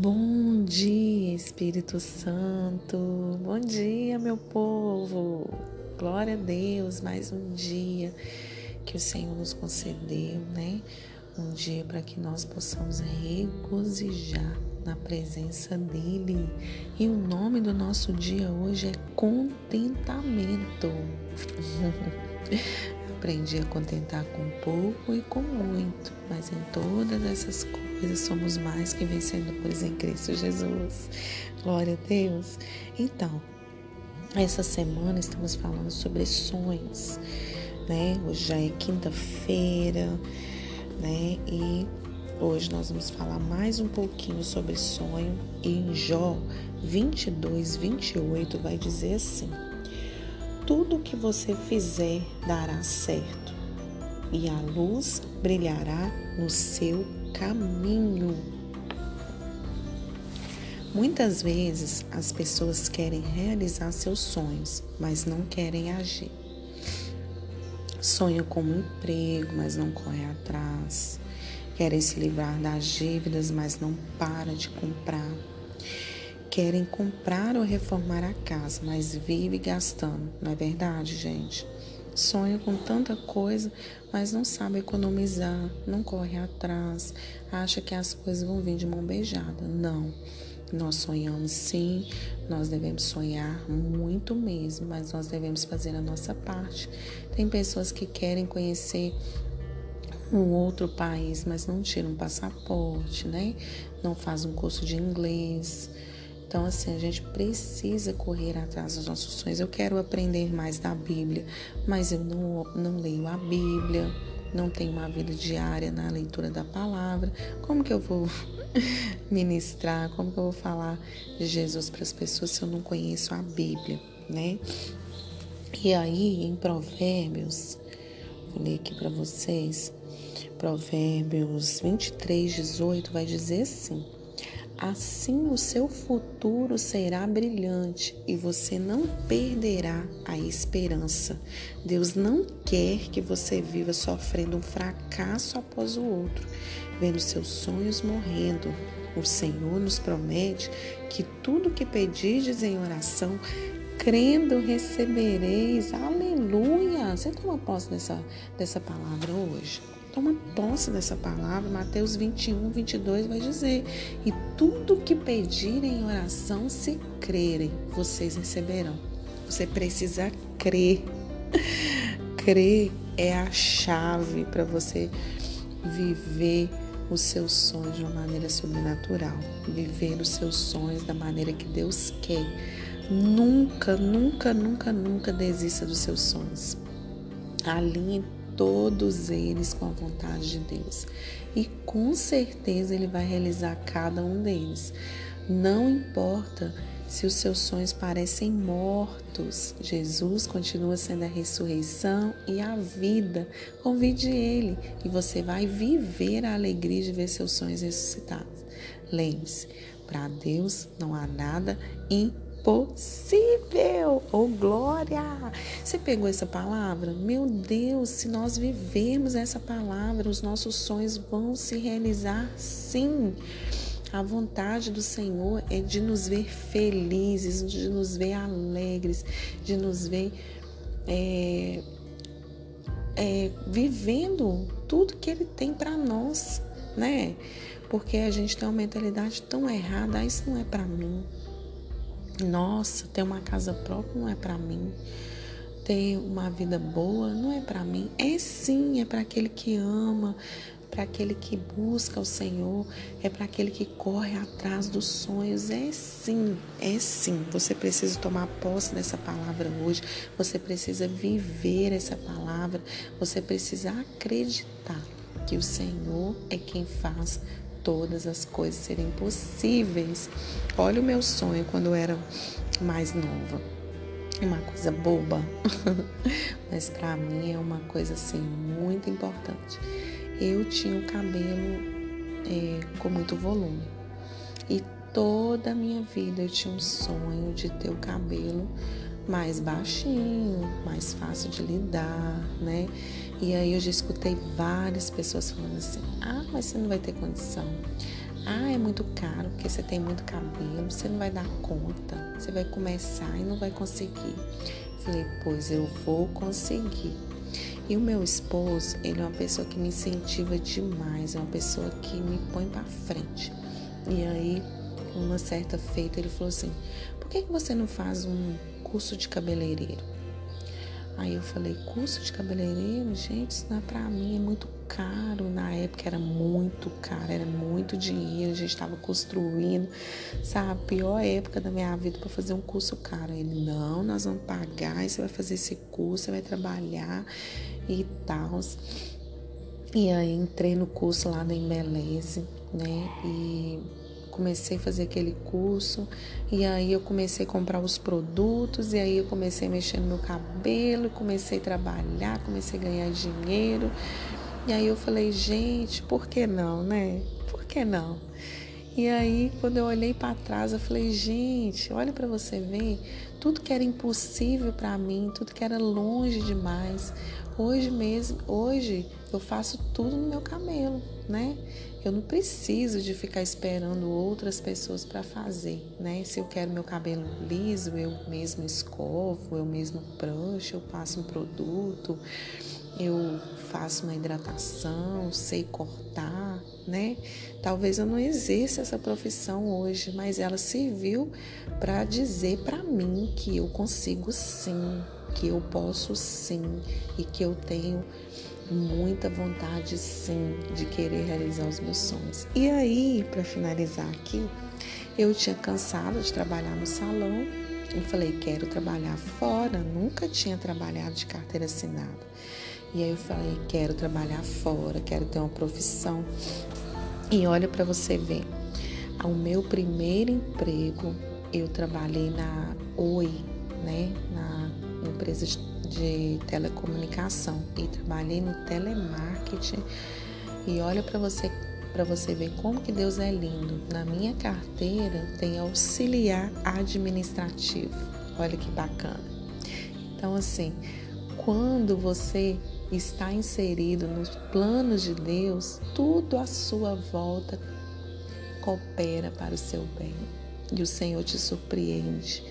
Bom dia, Espírito Santo. Bom dia, meu povo. Glória a Deus, mais um dia que o Senhor nos concedeu, né? Um dia para que nós possamos regozijar na presença dele. E o nome do nosso dia hoje é contentamento. Aprendi a contentar com pouco e com muito, mas em todas essas coisas somos mais que vencedores em Cristo Jesus. Glória a Deus. Então, essa semana estamos falando sobre sonhos, né? Hoje já é quinta-feira, né? E hoje nós vamos falar mais um pouquinho sobre sonho. E em Jó 22, 28 vai dizer assim: tudo que você fizer dará certo, e a luz brilhará no seu caminho. Muitas vezes as pessoas querem realizar seus sonhos, mas não querem agir. Sonham com um emprego, mas não correm atrás. Querem se livrar das dívidas, mas não para de comprar querem comprar ou reformar a casa, mas vive gastando. Não é verdade, gente? Sonha com tanta coisa, mas não sabe economizar, não corre atrás, acha que as coisas vão vir de mão beijada. Não. Nós sonhamos sim, nós devemos sonhar muito mesmo, mas nós devemos fazer a nossa parte. Tem pessoas que querem conhecer um outro país, mas não tiram um passaporte, né? Não faz um curso de inglês então, assim, a gente precisa correr atrás dos nossos sonhos. Eu quero aprender mais da Bíblia, mas eu não, não leio a Bíblia, não tenho uma vida diária na leitura da palavra. Como que eu vou ministrar? Como que eu vou falar de Jesus para as pessoas se eu não conheço a Bíblia, né? E aí, em Provérbios, vou ler aqui para vocês. Provérbios 23, 18 vai dizer assim. Assim o seu futuro será brilhante e você não perderá a esperança. Deus não quer que você viva sofrendo um fracasso após o outro, vendo seus sonhos morrendo. O Senhor nos promete que tudo que pedirdes em oração, crendo recebereis. Aleluia! Você toma posse dessa, dessa palavra hoje? Toma posse dessa palavra. Mateus 21, 22 vai dizer: E tudo que pedirem em oração, se crerem, vocês receberão. Você precisa crer. crer é a chave para você viver os seus sonhos de uma maneira sobrenatural, viver os seus sonhos da maneira que Deus quer. Nunca, nunca, nunca, nunca desista dos seus sonhos. Alinhe todos eles com a vontade de Deus. E com certeza Ele vai realizar cada um deles. Não importa se os seus sonhos parecem mortos, Jesus continua sendo a ressurreição e a vida. Convide Ele e você vai viver a alegria de ver seus sonhos ressuscitados. Lembre-se, para Deus não há nada impossível possível. Oh, glória! Você pegou essa palavra? Meu Deus, se nós vivermos essa palavra, os nossos sonhos vão se realizar sim. A vontade do Senhor é de nos ver felizes, de nos ver alegres, de nos ver é, é, vivendo tudo que Ele tem para nós, né? Porque a gente tem uma mentalidade tão errada, ah, isso não é para mim, nossa, ter uma casa própria não é para mim. Ter uma vida boa não é para mim. É sim, é para aquele que ama, para aquele que busca o Senhor, é para aquele que corre atrás dos sonhos. É sim, é sim. Você precisa tomar posse dessa palavra hoje. Você precisa viver essa palavra. Você precisa acreditar que o Senhor é quem faz todas as coisas serem possíveis. Olha o meu sonho quando eu era mais nova. Uma coisa boba, mas para mim é uma coisa assim muito importante. Eu tinha o cabelo é, com muito volume e toda a minha vida eu tinha um sonho de ter o cabelo mais baixinho, mais fácil de lidar, né? E aí eu já escutei várias pessoas falando assim: ah, mas você não vai ter condição. Ah, é muito caro porque você tem muito cabelo, você não vai dar conta, você vai começar e não vai conseguir. Falei, pois eu vou conseguir. E o meu esposo, ele é uma pessoa que me incentiva demais, é uma pessoa que me põe para frente. E aí, uma certa feita, ele falou assim: por que, que você não faz um curso de cabeleireiro? Aí eu falei, curso de cabeleireiro, gente, isso não é pra mim, é muito caro. Na época era muito caro, era muito dinheiro, a gente estava construindo, sabe? Pior época da minha vida para fazer um curso caro. Ele, não, nós vamos pagar, você vai fazer esse curso, você vai trabalhar e tal. E aí entrei no curso lá da Embeleze, né? E comecei a fazer aquele curso e aí eu comecei a comprar os produtos e aí eu comecei a mexer no meu cabelo, comecei a trabalhar, comecei a ganhar dinheiro. E aí eu falei, gente, por que não, né? Por que não? E aí, quando eu olhei para trás, eu falei, gente, olha para você ver, tudo que era impossível para mim, tudo que era longe demais, hoje mesmo, hoje eu faço tudo no meu cabelo, né? Eu não preciso de ficar esperando outras pessoas para fazer, né? Se eu quero meu cabelo liso, eu mesmo escovo, eu mesmo prancho, eu passo um produto, eu faço uma hidratação, sei cortar, né? Talvez eu não exerça essa profissão hoje, mas ela serviu para dizer para mim que eu consigo sim, que eu posso sim e que eu tenho muita vontade sim de querer realizar os meus sonhos. E aí, para finalizar aqui, eu tinha cansado de trabalhar no salão e falei, quero trabalhar fora, nunca tinha trabalhado de carteira assinada. E aí eu falei, quero trabalhar fora, quero ter uma profissão. E olha para você ver, ao meu primeiro emprego, eu trabalhei na Oi, né, na empresa de telecomunicação e trabalhei no telemarketing. E olha para você para você ver como que Deus é lindo. Na minha carteira tem auxiliar administrativo. Olha que bacana. Então assim, quando você está inserido nos planos de Deus, tudo à sua volta coopera para o seu bem. E o Senhor te surpreende.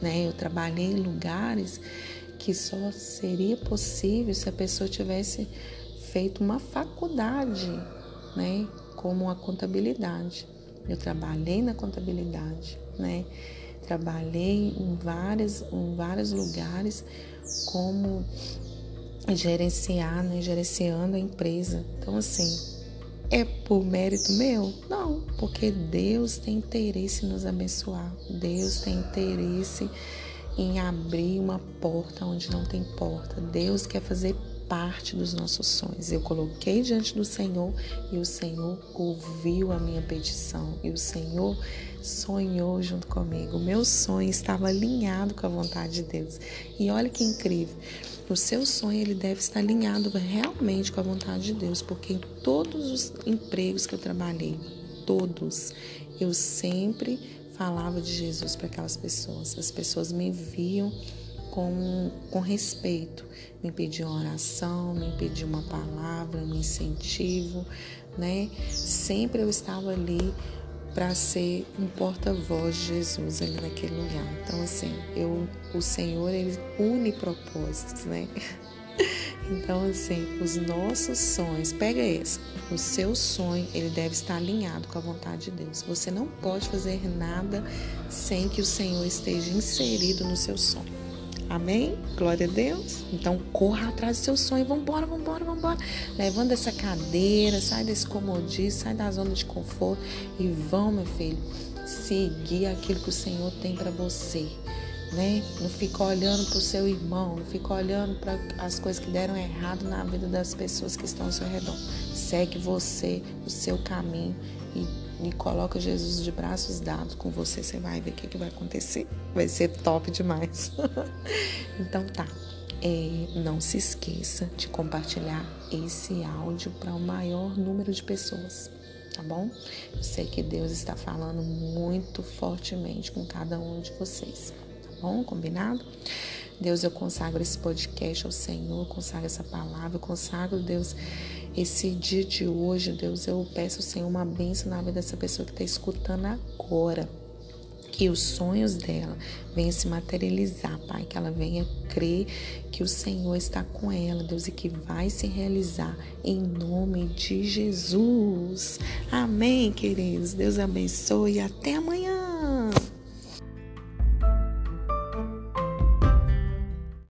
Né? Eu trabalhei em lugares que só seria possível se a pessoa tivesse feito uma faculdade, né, como a contabilidade. Eu trabalhei na contabilidade, né? Trabalhei em várias, em vários lugares como gerenciar, né, gerenciando a empresa. Então assim, é por mérito meu? Não, porque Deus tem interesse em nos abençoar. Deus tem interesse em abrir uma porta onde não tem porta. Deus quer fazer parte dos nossos sonhos. Eu coloquei diante do Senhor e o Senhor ouviu a minha petição e o Senhor sonhou junto comigo. O meu sonho estava alinhado com a vontade de Deus. E olha que incrível. O seu sonho ele deve estar alinhado realmente com a vontade de Deus, porque em todos os empregos que eu trabalhei, todos, eu sempre falava de Jesus para aquelas pessoas. As pessoas me viam com, com respeito, me pediam oração, me pediam uma palavra, um incentivo, né? Sempre eu estava ali para ser um porta-voz de Jesus ali naquele lugar. Então assim, eu, o Senhor ele une propósitos, né? Então, assim, os nossos sonhos, pega esse, o seu sonho, ele deve estar alinhado com a vontade de Deus. Você não pode fazer nada sem que o Senhor esteja inserido no seu sonho. Amém? Glória a Deus. Então, corra atrás do seu sonho. Vambora, vambora, vambora. Levando essa cadeira, sai desse comodismo, sai da zona de conforto e vão, meu filho, seguir aquilo que o Senhor tem para você né? Não fica olhando para o seu irmão, não fica olhando para as coisas que deram errado na vida das pessoas que estão ao seu redor. Segue você, o seu caminho e, e coloca Jesus de braços dados com você. Você vai ver o que, que vai acontecer. Vai ser top demais. então tá. É, não se esqueça de compartilhar esse áudio para o maior número de pessoas, tá bom? Eu sei que Deus está falando muito fortemente com cada um de vocês bom? Combinado? Deus, eu consagro esse podcast ao Senhor, consagro essa palavra, eu consagro, Deus, esse dia de hoje, Deus, eu peço, Senhor, uma bênção na vida dessa pessoa que está escutando agora que os sonhos dela venham se materializar, Pai, que ela venha crer que o Senhor está com ela, Deus, e que vai se realizar em nome de Jesus. Amém, queridos. Deus abençoe e até amanhã.